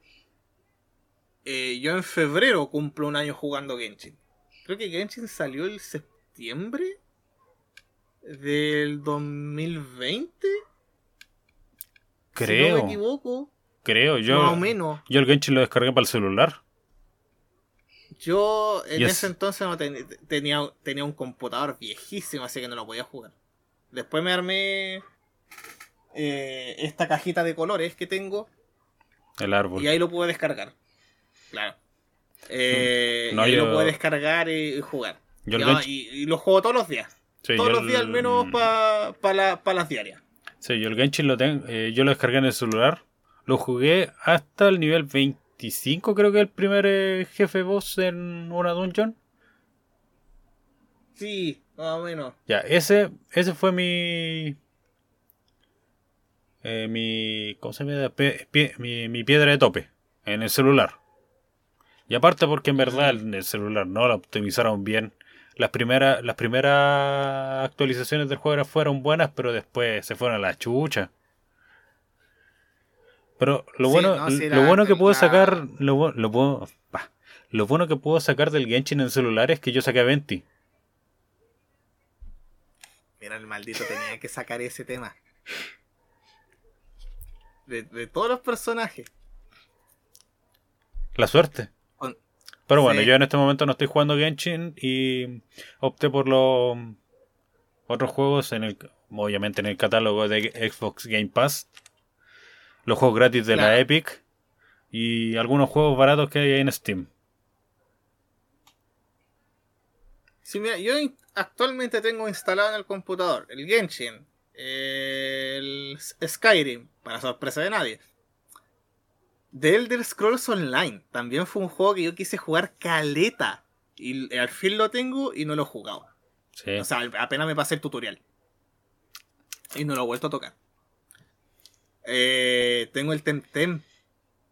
Eh, yo en febrero cumplo un año jugando Genshin. Creo que Genshin salió el septiembre del 2020. Creo. Si no me equivoco. Creo, yo. Más o menos. Yo el Genshin lo descargué para el celular. Yo en ese entonces no tenía, tenía un computador viejísimo, así que no lo podía jugar. Después me armé eh, esta cajita de colores que tengo. El árbol. Y ahí lo puedo descargar. Claro. Eh, y ahí lo puedo descargar y, jugar. y, lo juego todos los días. todos los días al menos para las diarias. Sí, yo el Genshin lo tengo, eh, yo lo descargué en el celular. Lo jugué hasta el nivel 25, creo que el primer jefe boss en una dungeon. Sí, más o menos. Ya, ese, ese fue mi, eh, mi, ¿cómo se llama? mi, piedra de tope en el celular. Y aparte porque en verdad en el celular no lo optimizaron bien. Las primeras, las primeras actualizaciones del juego fueron buenas, pero después se fueron a la chucha. Pero lo bueno, lo bueno que puedo sacar, lo, lo, puedo, lo bueno que puedo sacar del Genshin en el celular es que yo saqué a 20. Mira, el maldito tenía que sacar ese tema de, todos los personajes. La suerte. Pero bueno, yo en este momento no estoy jugando Genshin y opté por los otros juegos en el obviamente en el catálogo de Xbox Game Pass, los juegos gratis de la Epic y algunos juegos baratos que hay en Steam. Sí, mira, yo actualmente tengo instalado en el computador el Genshin, el Skyrim, para sorpresa de nadie. The Elder Scrolls Online también fue un juego que yo quise jugar caleta. Y al fin lo tengo y no lo he jugado. O sea, apenas me pasé el tutorial. Y no lo he vuelto a tocar. Eh, tengo el Temtem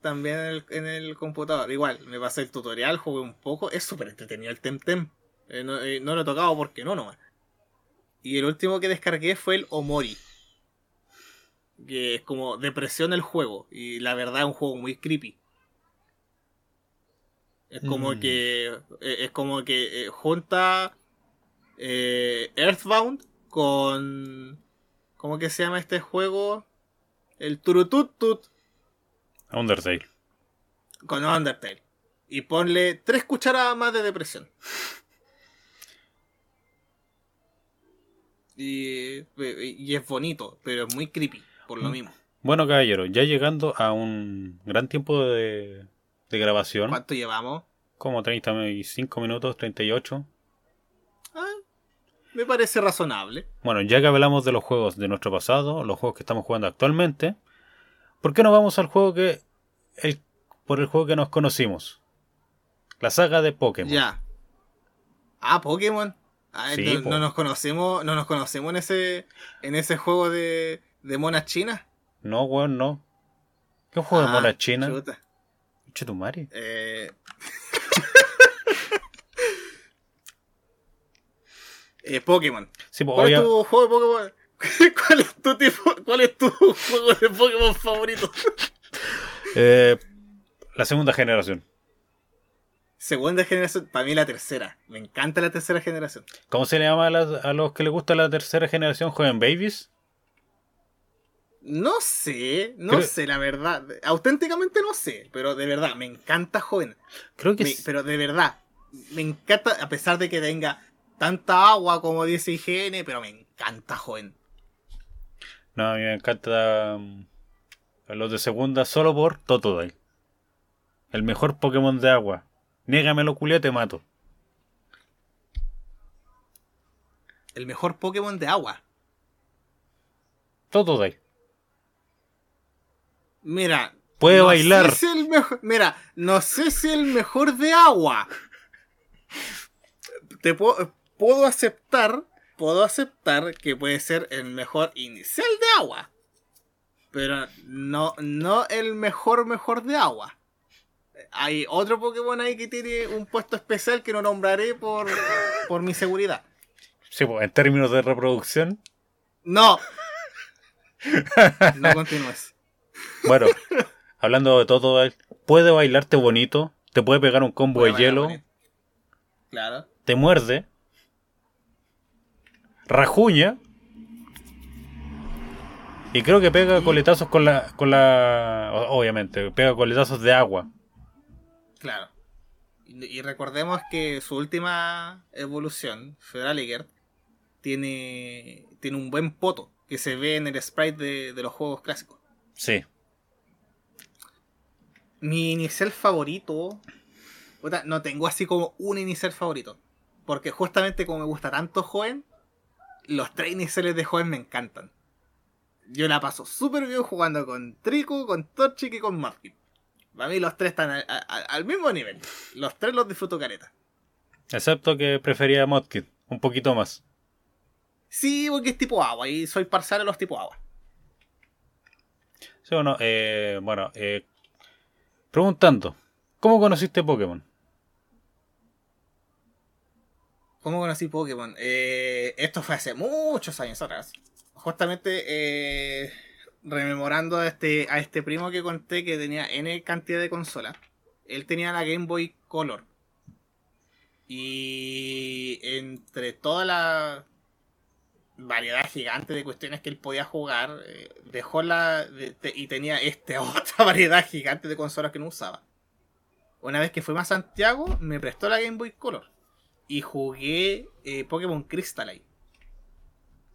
también en el, computador. Igual, me pasé el tutorial, jugué un poco. Es súper entretenido el Temtem. Eh, no, eh, no, lo he tocado porque no nomás. Y el último que descargué fue el Omori. que es como depresión el juego. Y la verdad es un juego muy creepy. Es como Mm. que. eh, Es como que eh, junta eh, Earthbound con. ¿Cómo que se llama este juego? El Turututut Undertale. con Undertale. Y ponle tres cucharadas más de depresión. Y, y es bonito, pero es muy creepy, por lo Mm. mismo. Bueno, caballero, ya llegando a un gran tiempo de, de grabación, ¿Cuánto llevamos? como 35 minutos, 38. Ah, me parece razonable. Bueno, ya que hablamos de los juegos de nuestro pasado, los juegos que estamos jugando actualmente, ¿por qué no vamos al juego que. El, por el juego que nos conocimos? La saga de Pokémon. Ya. Ah, Pokémon. Ah, Sí, no, nos conocemos, no nos conocemos en ese, en ese juego de, de monas chinas. No, weón, no. ¿Qué juego de Ah, mona china? chuta. Chetumare. Eh... eh, Pokémon. Sí, ¿Cuál obvia- es tu juego de Pokémon? ¿Cuál es tu tipo, cuál es tu juego de Pokémon favorito? eh, la segunda generación. Segunda generación, para mí la tercera. Me encanta la tercera generación. ¿Cómo se le llama a, las- a los que les gusta la tercera generación? ¿Juegan Babies? No sé, no Creo- sé, la verdad. Auténticamente no sé, pero de verdad, me encanta joven. Creo que Me- es- pero de verdad, me encanta, a pesar de que tenga tanta agua como dice IGN, pero me encanta joven. No, a mí me encanta a los de segunda solo por Totodile. El mejor Pokémon de agua. Négamelo, culia, te mato. El mejor Pokémon de agua. Totodile. Mira. Puede no bailar. si el mejor, mira, no sé si el mejor de agua. Te puedo, puedo aceptar, puedo aceptar que puede ser el mejor inicial de agua. Pero no, no el mejor mejor de agua. Hay otro Pokémon ahí que tiene un puesto especial que no nombraré por, por mi seguridad. Sí, pues, en términos de reproducción. No. No continúes. Bueno, hablando de Totodile, puede bailarte bonito. Te puede pegar un combo Puede de hielo. bonito. Claro. Te muerde. Rajuña. Y creo que pega coletazos con la. con la. Obviamente, pega coletazos de agua. Claro. Y, y recordemos que su última evolución, Federaliger, tiene, tiene un buen poto que se ve en el sprite de, de los juegos clásicos. Sí. Mi inicial favorito. no tengo así como un inicial favorito. Porque justamente como me gusta tanto Joven, los tres iniciales de Joven me encantan. Yo la paso súper bien jugando con Trico, con Torchic y con Mudkip. Para mí los tres están al mismo nivel. Los tres los disfruto careta. Excepto que prefería Modkit. Un poquito más. Sí, porque es tipo agua y soy parcial a los tipo agua. Sí o no, eh, bueno, eh, preguntando, ¿cómo conociste Pokémon? ¿Cómo conocí Pokémon? Eh, esto fue hace muchos años atrás. Justamente eh, rememorando a este, a este primo que conté que tenía N cantidad de consolas. Él tenía la Game Boy Color. Y entre toda la variedad gigante de cuestiones que él podía jugar, eh, dejó la. de- y tenía esta otra variedad gigante de consolas que no usaba. Una vez que fuimos a Santiago, me prestó la Game Boy Color y jugué eh, Pokémon Crystal.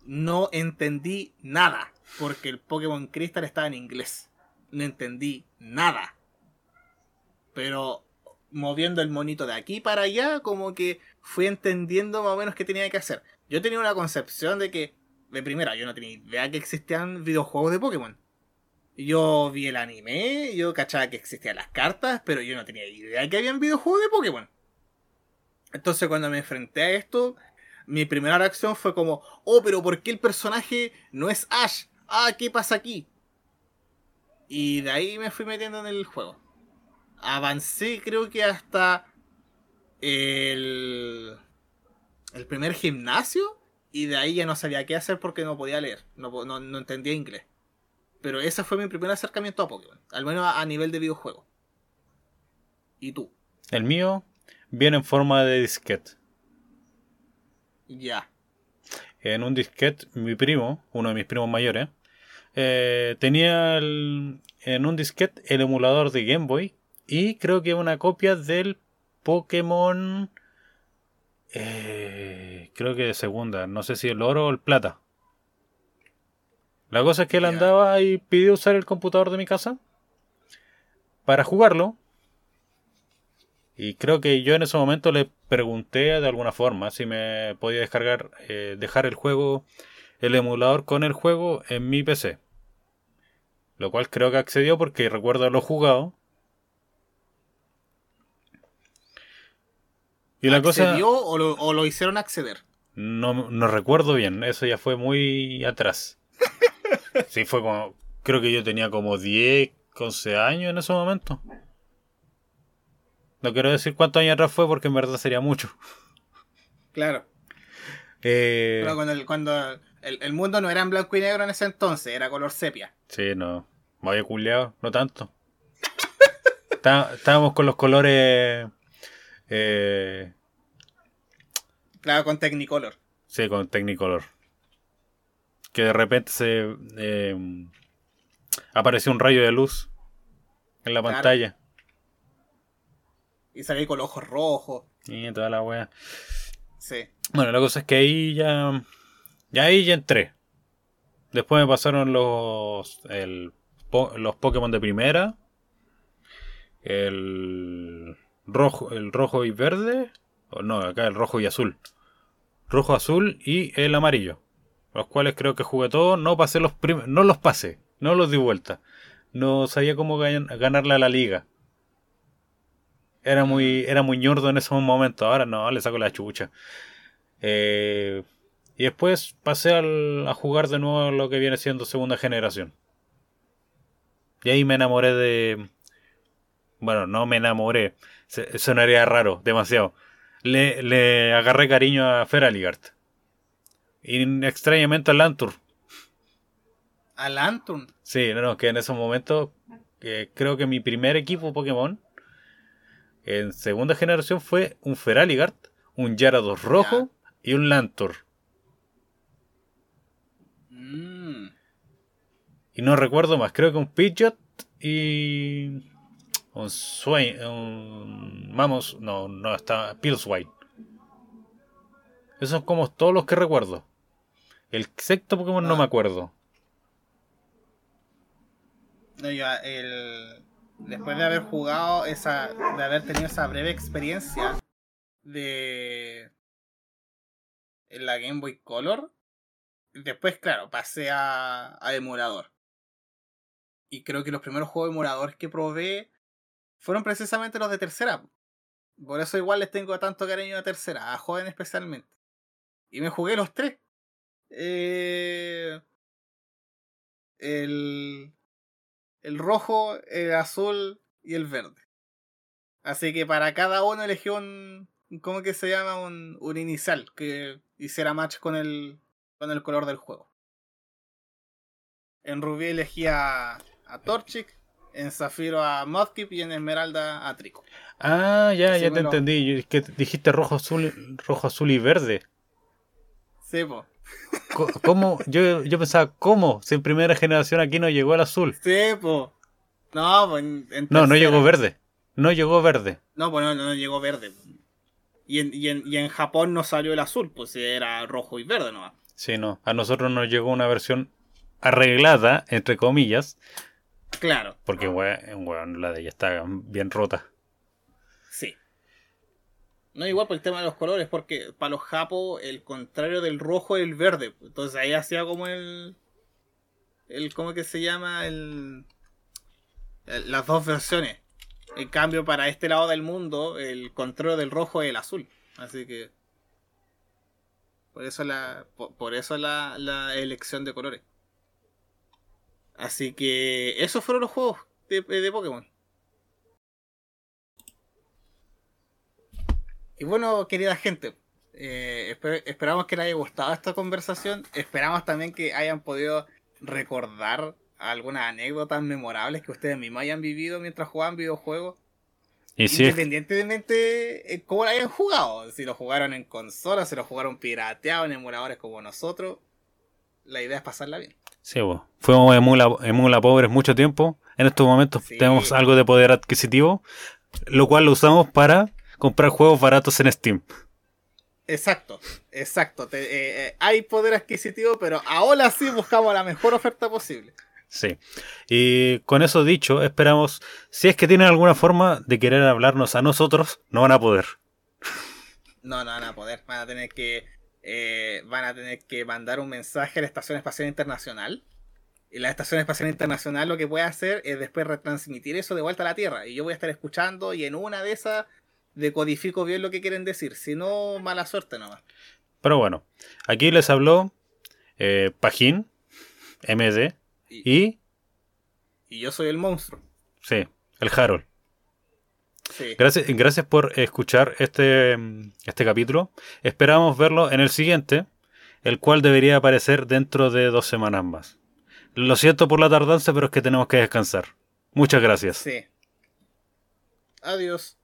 No entendí nada, porque el Pokémon Crystal estaba en inglés. No entendí nada. Pero moviendo el monito de aquí para allá, como que fui entendiendo más o menos qué tenía que hacer. Yo tenía una concepción de que, de primera, yo no tenía idea que existían videojuegos de Pokémon. Yo vi el anime, yo cachaba que existían las cartas, pero yo no tenía idea que habían videojuegos de Pokémon. Entonces cuando me enfrenté a esto, mi primera reacción fue como, oh, pero ¿por qué el personaje no es Ash? Ah, ¿qué pasa aquí? Y de ahí me fui metiendo en el juego. Avancé creo que hasta el, el primer gimnasio y de ahí ya no sabía qué hacer porque no podía leer, no, no, no entendía inglés. Pero ese fue mi primer acercamiento a Pokémon, al menos a, a nivel de videojuego. ¿Y tú? El mío viene en forma de disquete. Ya. En un disquete, mi primo, uno de mis primos mayores, eh, tenía el- en un disquete el emulador de Game Boy y creo que una copia del Pokémon. eh, creo que de segunda, no sé si el oro o el plata. La cosa es que él andaba y pidió usar el computador de mi casa para jugarlo. Y creo que yo en ese momento le pregunté de alguna forma si me podía descargar, eh, dejar el juego, el emulador con el juego en mi PC. Lo cual creo que accedió porque recuerdo haberlo jugado. Y la cosa ¿Accedió o lo, o lo hicieron acceder? no, no recuerdo bien, eso ya fue muy atrás. Sí, fue como, creo que yo tenía como 10, 11 años en ese momento. No quiero decir cuántos años atrás fue porque en verdad sería mucho. Claro. Eh, Pero cuando, el, cuando el, el mundo no era en blanco y negro en ese entonces, era color sepia. Sí, no. Me había culeado, no tanto. Está- Estábamos con los colores. Eh, Claro, con Technicolor. sí, con Technicolor. Que de repente se. eh, apareció un rayo de luz en la Claro. pantalla. Y salí con los ojos rojos. Y toda la wea. Sí. Bueno, la cosa es que ahí ya. Ya ahí ya entré. Después me pasaron los. el los Pokémon de primera. El rojo, el rojo y verde. O no, acá el rojo y azul. Rojo, azul y el amarillo. Los cuales creo que jugué todos. No pasé los No los pasé. No los di vuelta. No sabía cómo gan- ganarle a la liga. Era muy, era muy ñordo en esos momentos. Ahora no, le saco la chucha. Eh, y después pasé al- a jugar de nuevo lo que viene siendo segunda generación. Y ahí me enamoré de. Bueno, no me enamoré. Se- Sonaría raro, demasiado. Le, le agarré cariño a Feraligard. Y extrañamente a Lantur. A Lantern. Sí, no, no, que en esos momentos eh, creo que mi primer equipo Pokémon en segunda generación fue un Feraligard, un Gyarados rojo y un Lantur. Y no recuerdo más, creo que un Pidgeot y un Swain, un vamos, no, no está Pillswine. Esos son como todos los que recuerdo. El sexto Pokémon no Ah. me acuerdo. No, yo, el... Después de haber jugado esa. de haber tenido esa breve experiencia de. en la Game Boy Color. Después, claro, pasé a, a emulador. Y creo que los primeros juegos emuladores que probé fueron precisamente los de tercera. Por eso igual les tengo tanto cariño a tercera, a joven especialmente. Y me jugué los tres. Eh, el, el rojo, el azul y el verde. Así que para cada uno elegí un. ¿Cómo que se llama? Un, un inicial que hiciera match con el, con el color del juego. En Rubí elegí a, Torchic, en Zafiro a Mudkip y en Esmeralda a Trico. Ah, ya, ya te entendí. Es que dijiste rojo, azul, rojo, azul y verde. Sí, po. ¿Cómo? Yo, yo pensaba, ¿cómo? Si en primera generación aquí no llegó el azul. Sí, po. No, pues No, no llegó verde. No llegó verde. No, pues no, no, no llegó verde. Y en, y, en, y en Japón no salió el azul, pues era rojo y verde nomás. Sí, no. A nosotros nos llegó una versión arreglada, entre comillas, Claro, porque weón, la de ella está bien rota. sí. No, igual por el tema de los colores, porque para los japos el contrario del rojo es el verde. Entonces ahí hacía como el. el ¿Cómo que se llama? El, el- las dos versiones. En cambio, para este lado del mundo, el contrario del rojo es el azul. Así que. Por eso la. Por, por eso la, la elección de colores. Así que. Esos fueron los juegos de, de Pokémon. Y bueno, querida gente, eh, esper- esperamos que les haya gustado esta conversación. Esperamos también que hayan podido recordar algunas anécdotas memorables que ustedes mismos hayan vivido mientras jugaban videojuegos. Y Independientemente de cómo lo hayan jugado. Si lo jugaron en consolas, si lo jugaron pirateado en emuladores como nosotros. La idea es pasarla bien. Sí, vos. Fuimos emula, emula pobres mucho tiempo. En estos momentos Sí. tenemos algo de poder adquisitivo, lo cual lo usamos para comprar juegos baratos en Steam. Exacto, exacto. Te- eh, eh, hay poder adquisitivo, pero ahora sí buscamos la mejor oferta posible. Sí. Y con eso dicho, esperamos, si es que tienen alguna forma de querer hablarnos a nosotros, no van a poder. No, no van a poder. Van a tener que. Eh, van a tener que mandar un mensaje a la Estación Espacial Internacional. Y la Estación Espacial Internacional lo que puede hacer es después retransmitir eso de vuelta a la Tierra. Y yo voy a estar escuchando y en una de esas decodifico bien lo que quieren decir. Si no, mala suerte nomás. Pero bueno, aquí les habló eh, Pajín, MD, Y, y, y yo soy el monstruo. sí, el Harold. Sí. Gracias, gracias por escuchar este, este capítulo. Esperamos verlo en el siguiente, el cual debería aparecer dentro de dos semanas más. Lo siento por la tardanza, pero es que tenemos que descansar. Muchas gracias. Sí. Adiós.